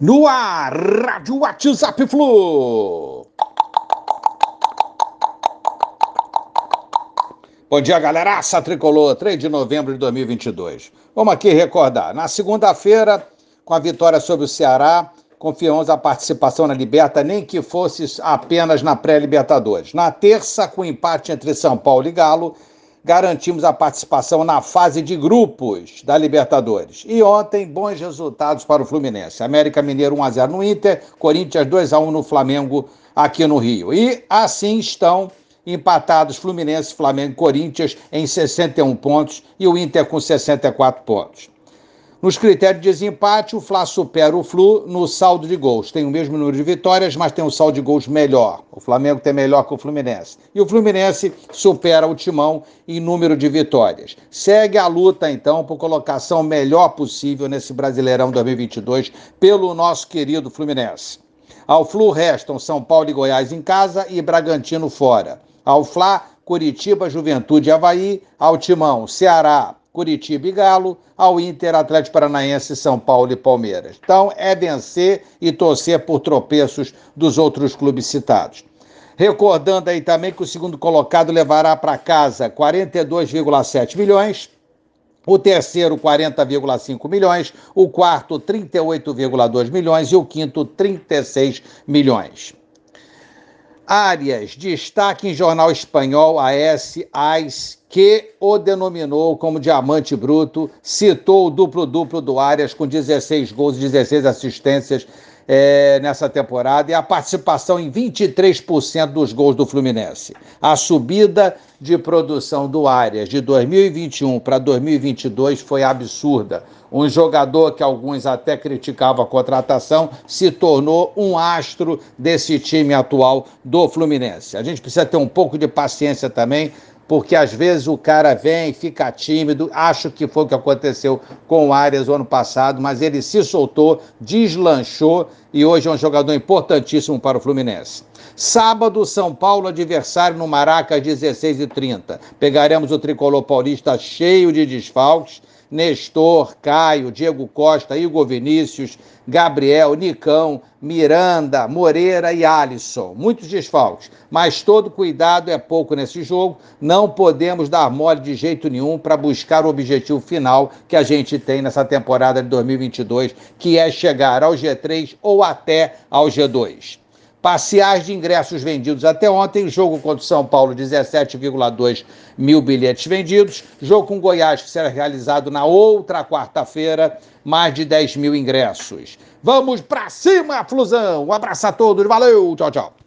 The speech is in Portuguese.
No ar, Rádio WhatsApp Flu. Bom dia, galera. Aça Tricolor, 3 de novembro de 2022. Vamos aqui recordar. Na segunda-feira, com a vitória sobre o Ceará, confiamos a participação na Liberta, nem que fosse apenas na pré-Libertadores. Na terça, com o empate entre São Paulo e Galo, garantimos a participação na fase de grupos da Libertadores. E ontem, bons resultados para o Fluminense. América Mineiro 1x0 no Inter, Corinthians 2x1 no Flamengo aqui no Rio. E assim estão empatados Fluminense, Flamengo e Corinthians em 61 pontos e o Inter com 64 pontos. Nos critérios de desempate, o Fla supera o Flu no saldo de gols. Tem o mesmo número de vitórias, mas tem um saldo de gols melhor. O Flamengo tem melhor que o Fluminense. E o Fluminense supera o Timão em número de vitórias. Segue a luta, então, por colocação melhor possível nesse Brasileirão 2022 pelo nosso querido Fluminense. Ao Flu restam São Paulo e Goiás em casa e Bragantino fora. Ao Fla, Curitiba, Juventude e Havaí. Ao Timão, Ceará, Curitiba e Galo, ao Inter, Atlético Paranaense, São Paulo e Palmeiras. Então é vencer e torcer por tropeços dos outros clubes citados. Recordando aí também que o segundo colocado levará para casa 42,7 milhões, o terceiro 40,5 milhões, o quarto 38,2 milhões e o quinto 36 milhões. Arias, destaque em jornal espanhol AS AIS, que o denominou como diamante bruto, citou o duplo-duplo do Arias com 16 gols e 16 assistências é, nessa temporada e a participação em 23% dos gols do Fluminense. A subida de produção do Arias de 2021 para 2022 foi absurda. Um jogador que alguns até criticavam a contratação se tornou um astro desse time atual do Fluminense. A gente precisa ter um pouco de paciência também porque às vezes o cara vem, fica tímido, acho que foi o que aconteceu com o Arias o ano passado, mas ele se soltou, deslanchou e hoje é um jogador importantíssimo para o Fluminense. Sábado, São Paulo, adversário no Maraca, às 16h30. Pegaremos o tricolor paulista cheio de desfalques Nestor, Caio, Diego Costa, Igor Vinícius, Gabriel, Nicão, Miranda, Moreira e Alisson. Muitos desfalques, mas todo cuidado é pouco nesse jogo. Não podemos dar mole de jeito nenhum para buscar o objetivo final que a gente tem nessa temporada de 2022, que é chegar ao G3 ou até ao G2. Parciais de ingressos vendidos até ontem. Jogo contra o São Paulo, 17,2 mil bilhetes vendidos. Jogo com Goiás, que será realizado na outra quarta-feira, mais de 10 mil ingressos. Vamos para cima, Flusão! Um abraço a todos, valeu, tchau, tchau.